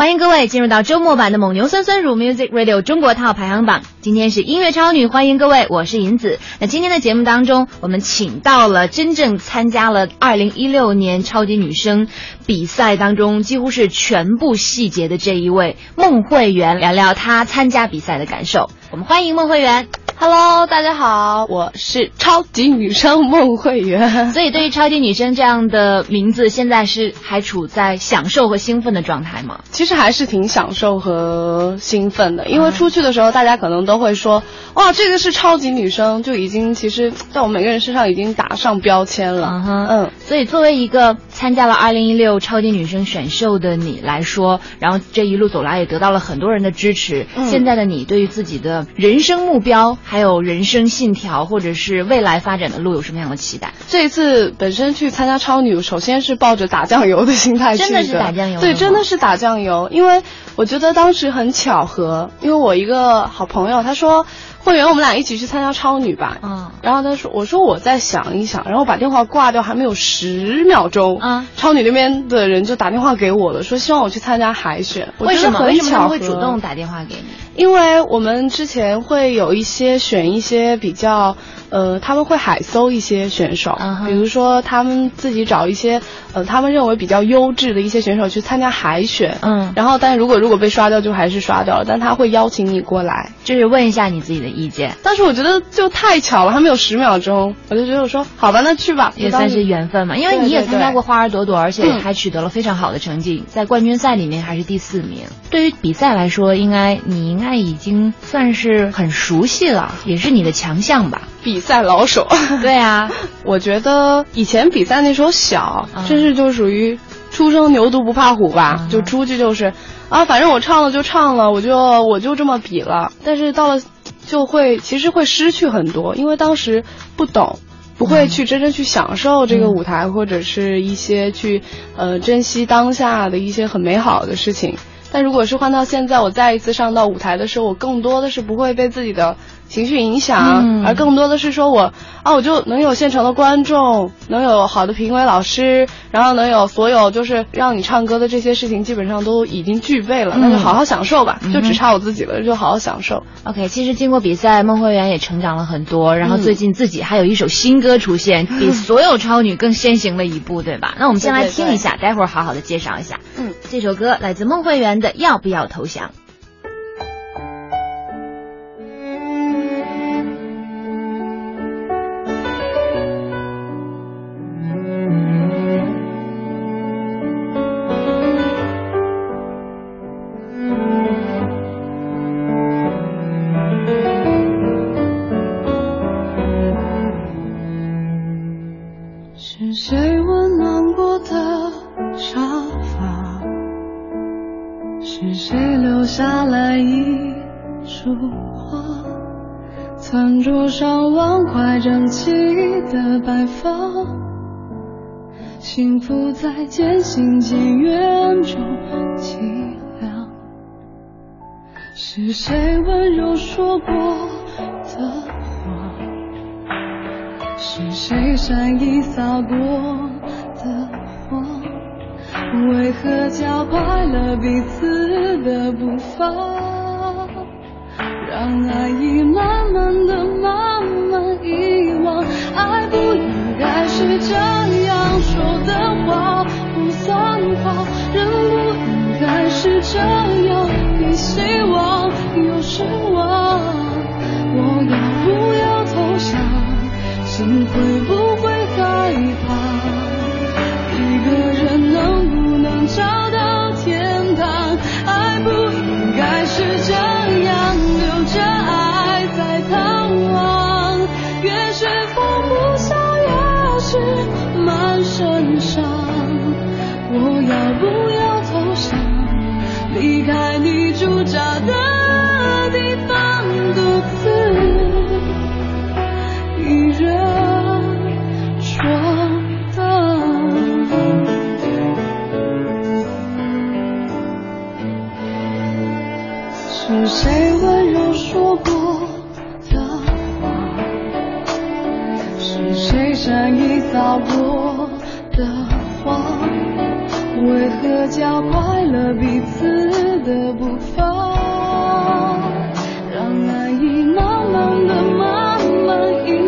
欢迎各位进入到周末版的蒙牛酸酸乳 Music Radio 中国套排行榜。今天是音乐超女，欢迎各位，我是银子。那今天的节目当中，我们请到了真正参加了二零一六年超级女声比赛当中几乎是全部细节的这一位孟慧圆，聊聊她参加比赛的感受。我们欢迎孟慧圆。Hello，大家好，我是超级女生孟慧媛。所以，对于超级女生这样的名字，现在是还处在享受和兴奋的状态吗？其实还是挺享受和兴奋的，因为出去的时候，大家可能都会说，哇，这个是超级女生，就已经其实在我们每个人身上已经打上标签了。嗯哼，嗯，所以作为一个参加了二零一六超级女声选秀的你来说，然后这一路走来也得到了很多人的支持。嗯现在的你对于自己的人生目标，还有人生信条，或者是未来发展的路，有什么样的期待？这一次本身去参加超女，首先是抱着打酱油的心态去真的是打酱油对，真的是打酱油。因为我觉得当时很巧合，因为我一个好朋友他说，慧媛，我们俩一起去参加超女吧。嗯然后他说：“我说我再想一想。”然后把电话挂掉，还没有十秒钟，嗯超女那边的人就打电话给我了，说希望我去参加海选。我为什么？很为什么他们会主动打电话给你？因为我们之前会有一些选一些比较，呃，他们会海搜一些选手比如说他们自己找一些，呃，他们认为比较优质的一些选手去参加海选，嗯，然后但如果如果被刷掉就还是刷掉了，但他会邀请你过来。就是问一下你自己的意见，但是我觉得就太巧了，还没有十秒钟，我就觉得我说好吧，那去吧，也算是缘分嘛。因为你也参加过花儿朵朵，而且嗯还取得了非常好的成绩，在冠军赛里面还是第四名。对于比赛来说，应该你应该已经算是很熟悉了，也是你的强项吧？比赛老手。对啊，我觉得以前比赛那时候小，嗯真是就属于初生牛犊不怕虎吧，嗯就出去就是啊，反正我唱了就唱了，我就我就这么比了。但是到了就会其实会失去很多，因为当时不懂。不会去真正去享受这个舞台，或者是一些去呃珍惜当下的一些很美好的事情。但如果是换到现在，我再一次上到舞台的时候，我更多的是不会被自己的情绪影响，嗯而更多的是说我啊，我就能有现场的观众，能有好的评委老师，然后能有所有就是让你唱歌的这些事情，基本上都已经具备了，嗯那就好好享受吧，嗯就只差我自己了，就好好享受。OK，其实经过比赛，孟慧圆也成长了很多，然后嗯最近自己还有一首新歌出现，比所有超女更先行了一步，对吧？那我们先来听一下，待会儿好好的介绍一下。嗯，这首歌来自孟慧圆的《要不要投降》。下来一束花？餐桌上碗筷整齐的摆放，幸福在渐行渐远中凄凉。是谁温柔说过的话？是谁善意撒过的谎？为何加快了彼此的步伐？让爱意慢慢的、慢慢遗忘。爱不应该是这样说的话，不算话。人不应该是这样，有希望，又失望。我要不要投降？心会不的地方，独自。一人闯荡。是谁温柔说过的话？是谁善意撒过的谎？为何加快了彼此的步伐，让爱意慢慢的、慢慢